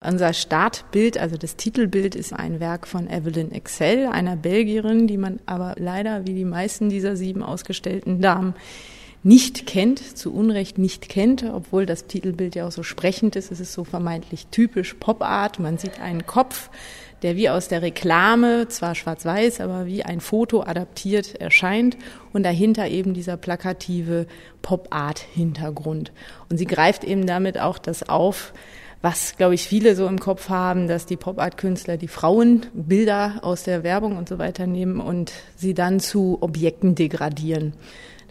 Unser Startbild, also das Titelbild, ist ein Werk von Evelyn Excel, einer Belgierin, die man aber leider wie die meisten dieser sieben ausgestellten Damen nicht kennt, zu Unrecht nicht kennt, obwohl das Titelbild ja auch so sprechend ist. Es ist so vermeintlich typisch Pop-Art. Man sieht einen Kopf, der wie aus der Reklame, zwar schwarz-weiß, aber wie ein Foto adaptiert erscheint und dahinter eben dieser plakative Pop-Art-Hintergrund. Und sie greift eben damit auch das auf, was, glaube ich, viele so im Kopf haben, dass die Pop-Art-Künstler die Frauenbilder aus der Werbung und so weiter nehmen und sie dann zu Objekten degradieren.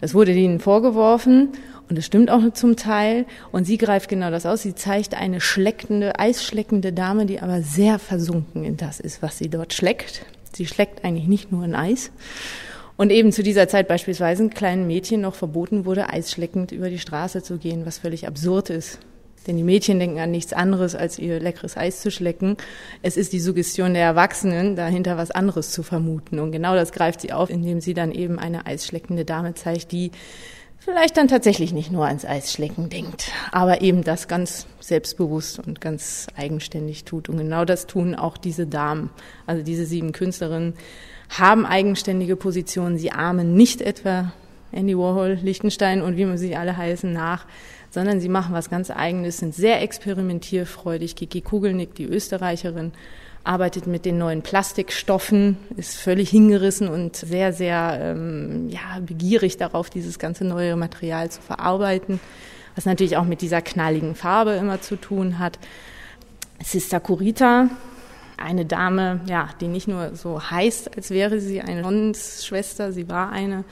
Das wurde ihnen vorgeworfen und das stimmt auch zum Teil. Und sie greift genau das aus. Sie zeigt eine schleckende, eisschleckende Dame, die aber sehr versunken in das ist, was sie dort schleckt. Sie schleckt eigentlich nicht nur ein Eis. Und eben zu dieser Zeit beispielsweise kleinen Mädchen noch verboten wurde, eisschleckend über die Straße zu gehen, was völlig absurd ist. Denn die Mädchen denken an nichts anderes, als ihr leckeres Eis zu schlecken. Es ist die Suggestion der Erwachsenen, dahinter was anderes zu vermuten. Und genau das greift sie auf, indem sie dann eben eine eisschleckende Dame zeigt, die vielleicht dann tatsächlich nicht nur ans Eisschlecken denkt, aber eben das ganz selbstbewusst und ganz eigenständig tut. Und genau das tun auch diese Damen, also diese sieben Künstlerinnen, haben eigenständige Positionen. Sie ahmen nicht etwa Andy Warhol, Lichtenstein und wie man sie alle heißen nach, sondern sie machen was ganz Eigenes, sind sehr experimentierfreudig. Kiki Kugelnick, die Österreicherin, arbeitet mit den neuen Plastikstoffen, ist völlig hingerissen und sehr, sehr ähm, ja, begierig darauf, dieses ganze neue Material zu verarbeiten, was natürlich auch mit dieser knalligen Farbe immer zu tun hat. Sister Kurita, eine Dame, ja, die nicht nur so heißt, als wäre sie eine Nonnenschwester, sie war eine,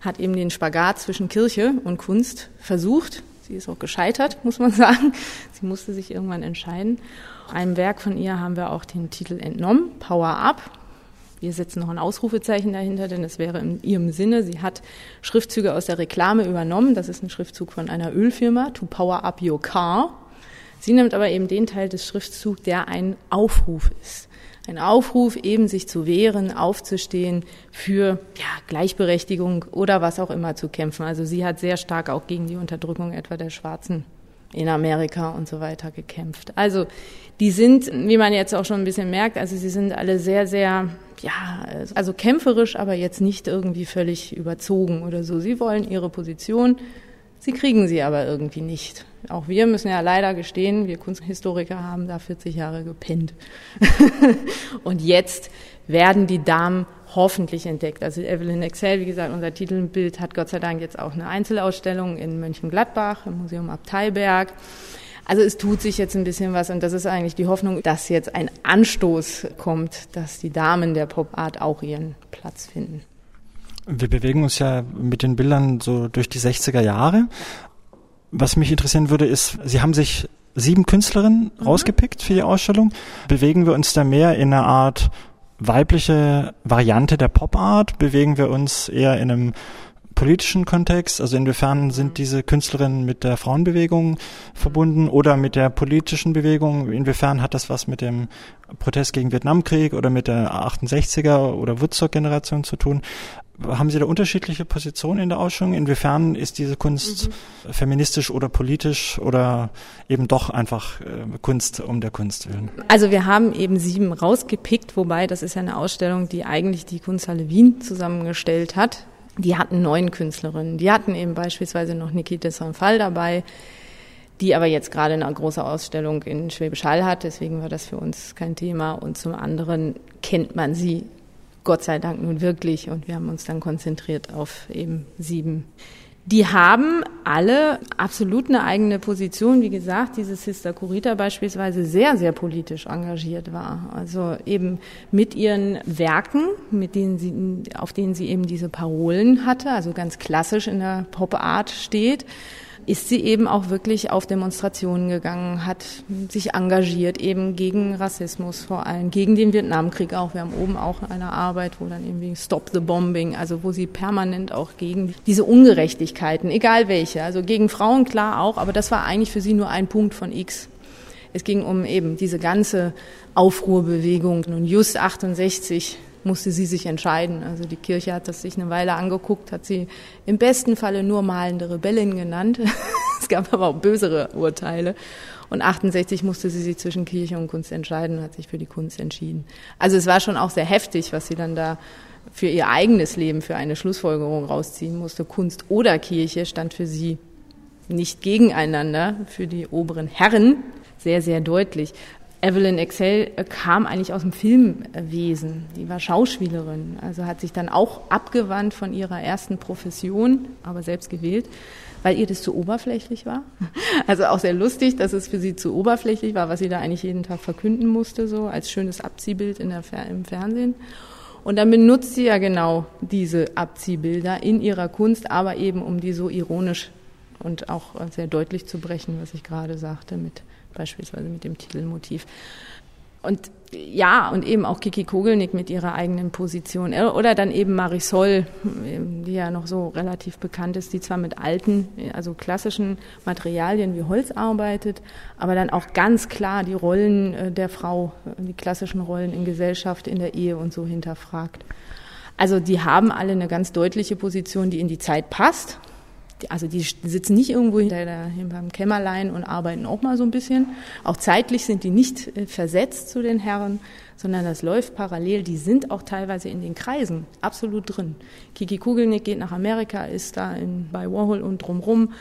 hat eben den Spagat zwischen Kirche und Kunst versucht, Sie ist auch gescheitert, muss man sagen. Sie musste sich irgendwann entscheiden. Einem Werk von ihr haben wir auch den Titel entnommen, Power Up. Wir setzen noch ein Ausrufezeichen dahinter, denn es wäre in ihrem Sinne. Sie hat Schriftzüge aus der Reklame übernommen. Das ist ein Schriftzug von einer Ölfirma, To Power Up Your Car. Sie nimmt aber eben den Teil des Schriftzugs, der ein Aufruf ist ein Aufruf, eben sich zu wehren, aufzustehen, für ja, Gleichberechtigung oder was auch immer zu kämpfen. Also sie hat sehr stark auch gegen die Unterdrückung etwa der Schwarzen in Amerika und so weiter gekämpft. Also die sind, wie man jetzt auch schon ein bisschen merkt, also sie sind alle sehr, sehr, ja, also kämpferisch, aber jetzt nicht irgendwie völlig überzogen oder so. Sie wollen ihre Position Sie kriegen sie aber irgendwie nicht. Auch wir müssen ja leider gestehen, wir Kunsthistoriker haben da 40 Jahre gepennt. und jetzt werden die Damen hoffentlich entdeckt. Also Evelyn Excel, wie gesagt, unser Titelbild hat Gott sei Dank jetzt auch eine Einzelausstellung in Mönchengladbach im Museum Abteiberg. Also es tut sich jetzt ein bisschen was und das ist eigentlich die Hoffnung, dass jetzt ein Anstoß kommt, dass die Damen der Pop Art auch ihren Platz finden. Wir bewegen uns ja mit den Bildern so durch die 60er Jahre. Was mich interessieren würde, ist, Sie haben sich sieben Künstlerinnen mhm. rausgepickt für die Ausstellung. Bewegen wir uns da mehr in einer Art weibliche Variante der Pop Art? Bewegen wir uns eher in einem politischen Kontext? Also inwiefern sind mhm. diese Künstlerinnen mit der Frauenbewegung verbunden oder mit der politischen Bewegung? Inwiefern hat das was mit dem Protest gegen Vietnamkrieg oder mit der 68er oder Woodstock-Generation zu tun? Haben Sie da unterschiedliche Positionen in der Ausstellung? Inwiefern ist diese Kunst mhm. feministisch oder politisch oder eben doch einfach äh, Kunst um der Kunst willen? Also wir haben eben sieben rausgepickt, wobei das ist ja eine Ausstellung, die eigentlich die Kunsthalle Wien zusammengestellt hat. Die hatten neun Künstlerinnen. Die hatten eben beispielsweise noch Niki de Saint-Fall dabei, die aber jetzt gerade eine große Ausstellung in Schwäbisch Hall hat. Deswegen war das für uns kein Thema. Und zum anderen kennt man sie Gott sei Dank nun wirklich. Und wir haben uns dann konzentriert auf eben sieben. Die haben alle absolut eine eigene Position. Wie gesagt, diese Sister Kurita beispielsweise sehr, sehr politisch engagiert war. Also eben mit ihren Werken, mit denen sie, auf denen sie eben diese Parolen hatte, also ganz klassisch in der Pop-Art steht ist sie eben auch wirklich auf Demonstrationen gegangen, hat sich engagiert eben gegen Rassismus vor allem, gegen den Vietnamkrieg auch. Wir haben oben auch eine Arbeit, wo dann irgendwie Stop the Bombing, also wo sie permanent auch gegen diese Ungerechtigkeiten, egal welche, also gegen Frauen klar auch, aber das war eigentlich für sie nur ein Punkt von X. Es ging um eben diese ganze Aufruhrbewegung und just 68 musste sie sich entscheiden. Also die Kirche hat das sich eine Weile angeguckt, hat sie im besten Falle nur malende Rebellin genannt. es gab aber auch bösere Urteile. Und 68 musste sie sich zwischen Kirche und Kunst entscheiden und hat sich für die Kunst entschieden. Also es war schon auch sehr heftig, was sie dann da für ihr eigenes Leben, für eine Schlussfolgerung rausziehen musste. Kunst oder Kirche stand für sie nicht gegeneinander, für die oberen Herren sehr, sehr deutlich. Evelyn Excel kam eigentlich aus dem Filmwesen. Die war Schauspielerin, also hat sich dann auch abgewandt von ihrer ersten Profession, aber selbst gewählt, weil ihr das zu oberflächlich war. Also auch sehr lustig, dass es für sie zu oberflächlich war, was sie da eigentlich jeden Tag verkünden musste, so als schönes Abziehbild in der, im Fernsehen. Und dann benutzt sie ja genau diese Abziehbilder in ihrer Kunst, aber eben um die so ironisch und auch sehr deutlich zu brechen, was ich gerade sagte, mit beispielsweise mit dem Titelmotiv. Und ja, und eben auch Kiki Kogelnick mit ihrer eigenen Position. Oder dann eben Marisol, die ja noch so relativ bekannt ist, die zwar mit alten, also klassischen Materialien wie Holz arbeitet, aber dann auch ganz klar die Rollen äh, der Frau, die klassischen Rollen in Gesellschaft, in der Ehe und so hinterfragt. Also die haben alle eine ganz deutliche Position, die in die Zeit passt also die sitzen nicht irgendwo hinter beim Kämmerlein und arbeiten auch mal so ein bisschen. Auch zeitlich sind die nicht äh, versetzt zu den Herren, sondern das läuft parallel. Die sind auch teilweise in den Kreisen absolut drin. Kiki Kugelnick geht nach Amerika, ist da in, bei Warhol und drumrum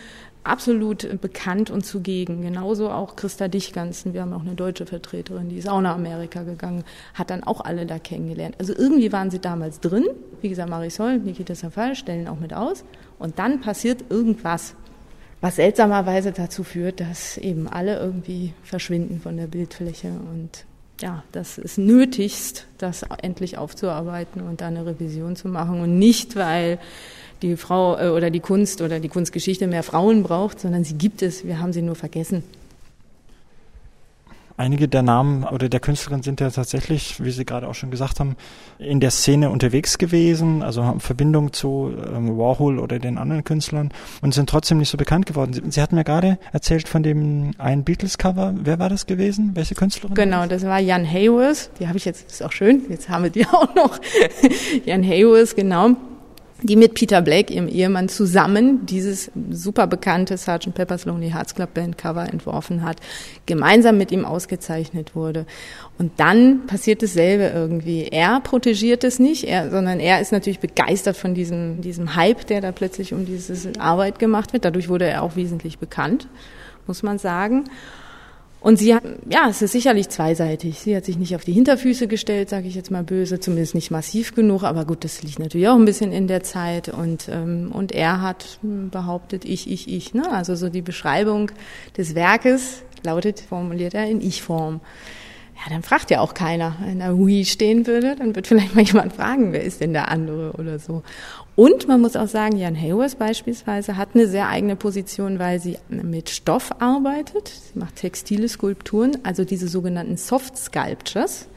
absolut bekannt und zugegen. Genauso auch Christa Dichganzen. Wir haben auch eine deutsche Vertreterin, die ist auch nach Amerika gegangen, hat dann auch alle da kennengelernt. Also irgendwie waren sie damals drin. Wie gesagt, Marisol, Nikita Safal stellen auch mit aus. Und dann passiert irgendwas, was seltsamerweise dazu führt, dass eben alle irgendwie verschwinden von der Bildfläche und ja, das ist nötigst, das endlich aufzuarbeiten und da eine Revision zu machen und nicht, weil die Frau äh, oder die Kunst oder die Kunstgeschichte mehr Frauen braucht, sondern sie gibt es, wir haben sie nur vergessen. Einige der Namen oder der Künstlerin sind ja tatsächlich, wie Sie gerade auch schon gesagt haben, in der Szene unterwegs gewesen, also haben Verbindung zu ähm, Warhol oder den anderen Künstlern und sind trotzdem nicht so bekannt geworden. Sie, Sie hatten mir gerade erzählt von dem einen Beatles-Cover. Wer war das gewesen? Welche Künstlerin? Genau, das war Jan Hayworth. Die habe ich jetzt, ist auch schön, jetzt haben wir die auch noch. Jan Hayworth, genau die mit Peter Blake, ihrem Ehemann, zusammen dieses super bekannte Sgt. Pepper's Lonely Hearts Club Band Cover entworfen hat, gemeinsam mit ihm ausgezeichnet wurde. Und dann passiert dasselbe irgendwie. Er protegiert es nicht, er, sondern er ist natürlich begeistert von diesem, diesem Hype, der da plötzlich um diese Arbeit gemacht wird. Dadurch wurde er auch wesentlich bekannt, muss man sagen. Und sie hat, ja, es ist sicherlich zweiseitig. Sie hat sich nicht auf die Hinterfüße gestellt, sage ich jetzt mal böse, zumindest nicht massiv genug, aber gut, das liegt natürlich auch ein bisschen in der Zeit. Und, ähm, und er hat behauptet, ich, ich, ich. Ne? Also so die Beschreibung des Werkes lautet, formuliert er in Ich-Form. Ja, dann fragt ja auch keiner. Wenn da Hui stehen würde, dann wird vielleicht mal jemand fragen, wer ist denn der andere oder so. Und man muss auch sagen, Jan Hayworth beispielsweise hat eine sehr eigene Position, weil sie mit Stoff arbeitet. Sie macht textile Skulpturen, also diese sogenannten Soft Sculptures,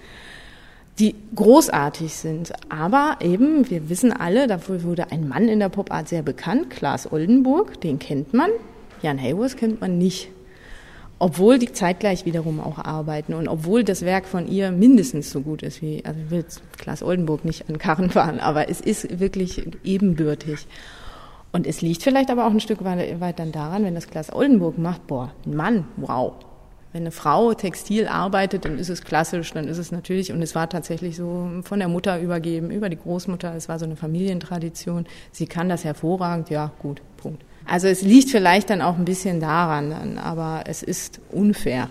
die großartig sind. Aber eben, wir wissen alle, dafür wurde ein Mann in der Popart sehr bekannt, Klaas Oldenburg, den kennt man. Jan Hayworth kennt man nicht obwohl die zeitgleich wiederum auch arbeiten und obwohl das Werk von ihr mindestens so gut ist wie, also ich will Klaas Oldenburg nicht an Karren fahren, aber es ist wirklich ebenbürtig. Und es liegt vielleicht aber auch ein Stück weit, weit dann daran, wenn das Klaas Oldenburg macht, boah, ein Mann, wow. Wenn eine Frau textil arbeitet, dann ist es klassisch, dann ist es natürlich, und es war tatsächlich so von der Mutter übergeben, über die Großmutter, es war so eine Familientradition. Sie kann das hervorragend, ja, gut, Punkt. Also es liegt vielleicht dann auch ein bisschen daran, aber es ist unfair.